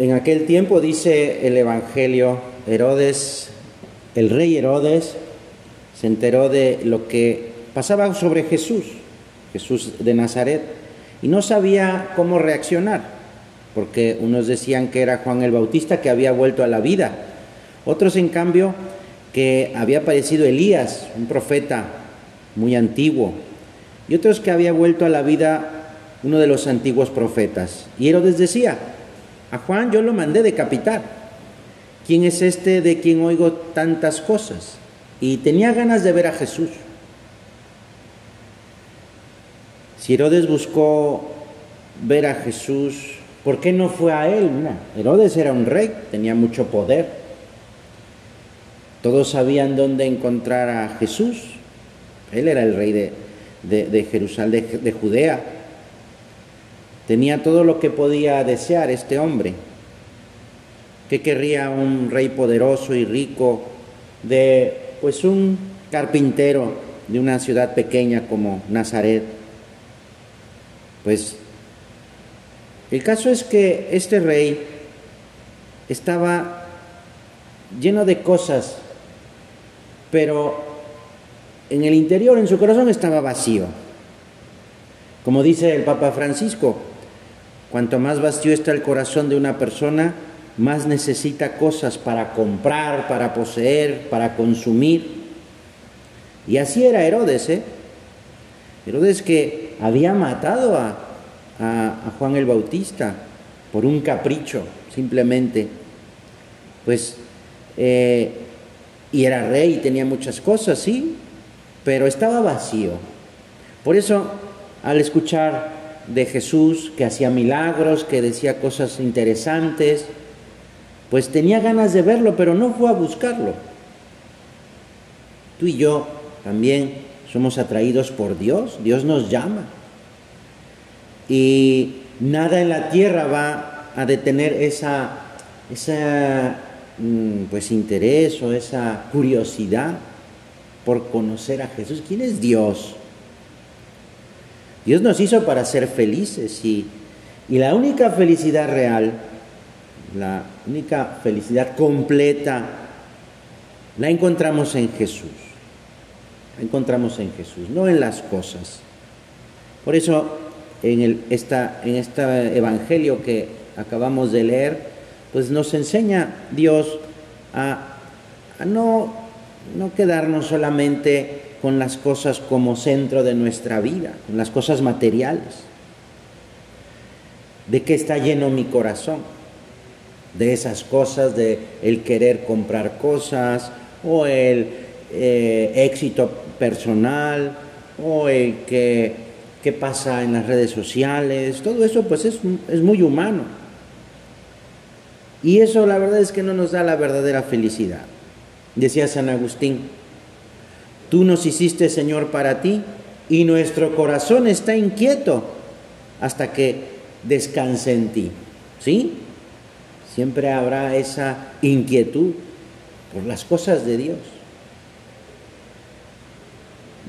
En aquel tiempo dice el Evangelio, Herodes, el rey Herodes, se enteró de lo que pasaba sobre Jesús, Jesús de Nazaret, y no sabía cómo reaccionar, porque unos decían que era Juan el Bautista que había vuelto a la vida, otros en cambio que había aparecido Elías, un profeta muy antiguo, y otros que había vuelto a la vida uno de los antiguos profetas. Y Herodes decía, a Juan yo lo mandé decapitar. ¿Quién es este de quien oigo tantas cosas? Y tenía ganas de ver a Jesús. Si Herodes buscó ver a Jesús, ¿por qué no fue a él? Mira, Herodes era un rey, tenía mucho poder. Todos sabían dónde encontrar a Jesús. Él era el rey de, de, Jerusalén, de Judea. Tenía todo lo que podía desear este hombre. ¿Qué querría un rey poderoso y rico de pues un carpintero de una ciudad pequeña como Nazaret? Pues el caso es que este rey estaba lleno de cosas, pero en el interior, en su corazón estaba vacío. Como dice el Papa Francisco, Cuanto más vacío está el corazón de una persona, más necesita cosas para comprar, para poseer, para consumir. Y así era Herodes, ¿eh? Herodes que había matado a, Juan el Bautista por un capricho, simplemente. Pues, eh, y era rey, tenía muchas cosas, sí, pero estaba vacío. Por eso, al escuchar de Jesús, que hacía milagros, que decía cosas interesantes, pues tenía ganas de verlo, pero no fue a buscarlo. Tú y yo también somos atraídos por Dios, Dios nos llama. Y nada en la tierra va a detener esa, mm, pues interés o esa curiosidad por conocer a Jesús. ¿Quién es Dios? Dios nos hizo para ser felices y, la única felicidad real, la única felicidad completa, la encontramos en Jesús. La encontramos en Jesús, no en las cosas. Por eso en, el, esta, en este Evangelio que acabamos de leer, pues nos enseña Dios a, a no, no quedarnos solamente con las cosas como centro de nuestra vida, con las cosas materiales. ¿De qué está lleno mi corazón? De esas cosas, de el querer comprar cosas, o el eh, éxito personal, o el que, pasa en las redes sociales, todo eso pues es, es muy humano. Y eso la verdad es que no nos da la verdadera felicidad. Decía San Agustín, Tú nos hiciste, Señor, para ti y nuestro corazón está inquieto hasta que descanse en ti. ¿Sí? Siempre habrá esa inquietud por las cosas de Dios.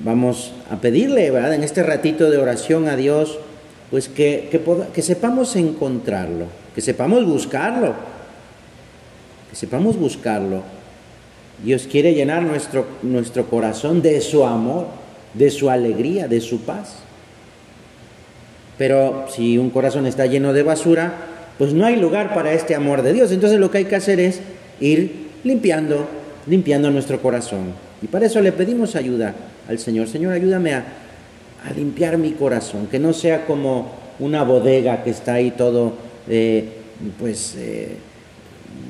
Vamos a pedirle, ¿verdad? En este ratito de oración a Dios, pues que, que, que sepamos encontrarlo, que sepamos buscarlo, que sepamos buscarlo Dios quiere llenar nuestro, nuestro corazón de su amor, de su alegría, de su paz. Pero si un corazón está lleno de basura, pues no hay lugar para este amor de Dios. Entonces lo que hay que hacer es ir limpiando, limpiando nuestro corazón. Y para eso le pedimos ayuda al Señor. Señor, ayúdame a, limpiar mi corazón, que no sea como una bodega que está ahí todo, eh, pues, eh,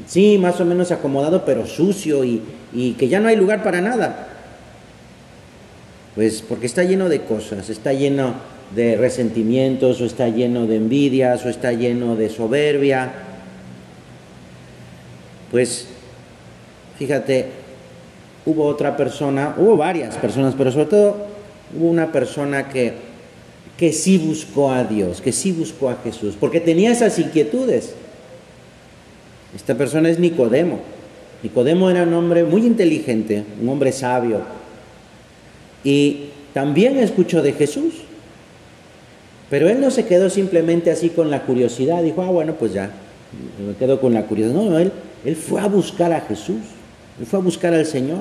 sí, más o menos acomodado, pero sucio y, y que ya no hay lugar para nada. Pues porque está lleno de cosas, está lleno de resentimientos o está lleno de envidias o está lleno de soberbia. Pues fíjate, hubo otra persona, hubo varias personas, pero sobre todo hubo una persona que, que sí buscó a Dios, que sí buscó a Jesús, porque tenía esas inquietudes. Esta persona es Nicodemo. Nicodemo era un hombre muy inteligente, un hombre sabio, y también escuchó de Jesús. Pero él no se quedó simplemente así con la curiosidad, dijo, ah, bueno, pues ya, me quedo con la curiosidad. No, él, él fue a buscar a Jesús, él fue a buscar al Señor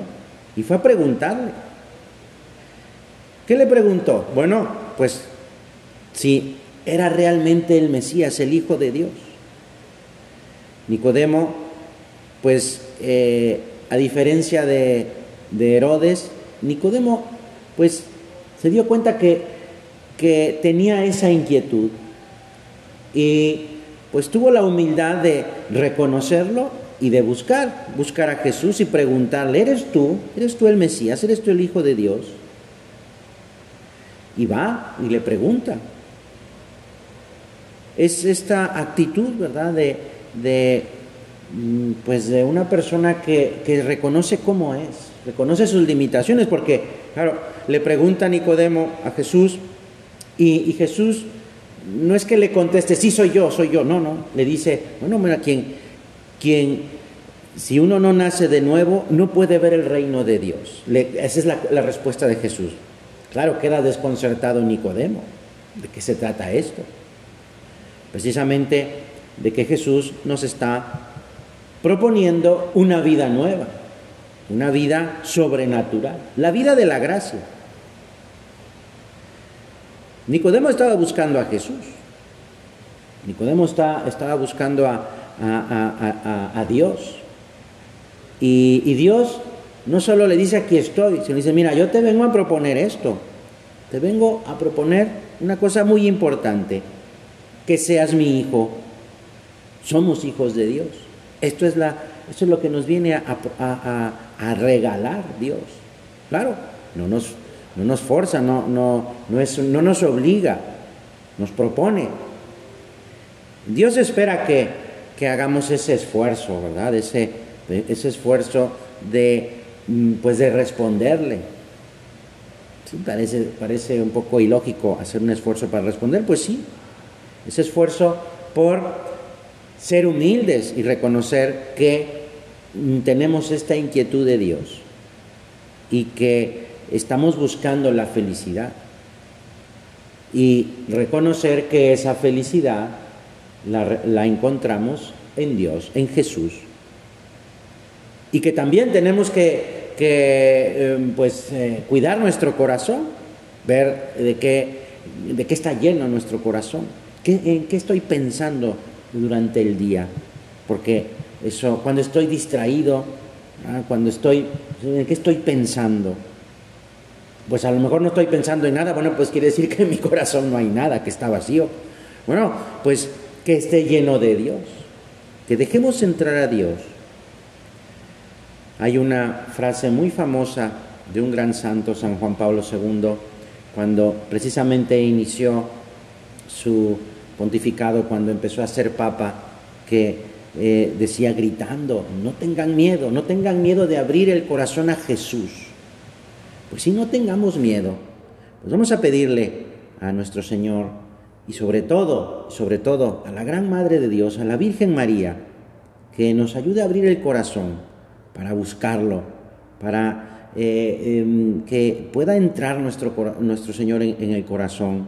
y fue a preguntarle. ¿Qué le preguntó? Bueno, pues si era realmente el Mesías, el Hijo de Dios. Nicodemo, pues eh, a diferencia de, de Herodes, Nicodemo pues se dio cuenta que, que tenía esa inquietud y pues tuvo la humildad de reconocerlo y de buscar, buscar a Jesús y preguntarle, ¿eres tú? ¿Eres tú el Mesías? ¿Eres tú el Hijo de Dios? Y va y le pregunta. Es esta actitud, ¿verdad? De, de mm, pues de una persona que, que reconoce cómo es, reconoce sus limitaciones, porque, claro, le pregunta Nicodemo a Jesús y, y Jesús no es que le conteste, sí soy yo, soy yo, no, no, le dice, bueno, mira, quien, quien, si uno no nace de nuevo, no puede ver el reino de Dios. esa es la, la, respuesta de Jesús. Claro, queda desconcertado Nicodemo. ¿De qué se trata esto? Precisamente de que Jesús nos está proponiendo una vida nueva, una vida sobrenatural, la vida de la gracia. Nicodemo estaba buscando a Jesús. Nicodemo está, estaba buscando a, a, a, Dios. Y, y, Dios no solo le dice aquí estoy, sino dice, mira, yo te vengo a proponer esto. Te vengo a proponer una cosa muy importante, que seas mi hijo. Somos hijos de Dios. Esto es, la, esto es lo que nos viene a, regalar Dios. Claro, no nos no nos forza, no, no, no, es, no nos obliga, nos propone. Dios espera que, que hagamos ese esfuerzo, ¿verdad? Ese, ese esfuerzo de, mm, pues de responderle. Parece, parece un poco ilógico hacer un esfuerzo para responder, pues sí. Ese esfuerzo por ser humildes y reconocer que tenemos esta inquietud de Dios y que estamos buscando la felicidad y reconocer que esa felicidad la, encontramos en Dios, en Jesús. Y que también tenemos que, em, pues, eh, cuidar nuestro corazón, ver de qué, de qué está lleno nuestro corazón, en qué estoy pensando durante el día. Porque eso, cuando estoy distraído, cuando estoy, ¿en qué estoy pensando? pues a lo mejor no estoy pensando en nada, bueno, pues quiere decir que en mi corazón no hay nada, que está vacío. Bueno, pues que esté lleno de Dios, que dejemos entrar a Dios. Hay una frase muy famosa de un gran santo, San Juan Pablo II, cuando precisamente inició su pontificado, cuando empezó a ser papa, que eh, decía gritando, no tengan miedo, no tengan miedo de abrir el corazón a Jesús pues si no tengamos miedo, pues vamos a pedirle a nuestro Señor y sobre todo, sobre todo a la gran Madre de Dios, a la Virgen María, que nos ayude a abrir el corazón para buscarlo, para eh, em, que pueda entrar nuestro, nuestro Señor en, en el corazón.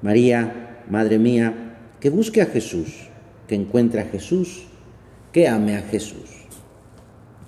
María, Madre mía, que busque a Jesús, que encuentre a Jesús, que ame a Jesús.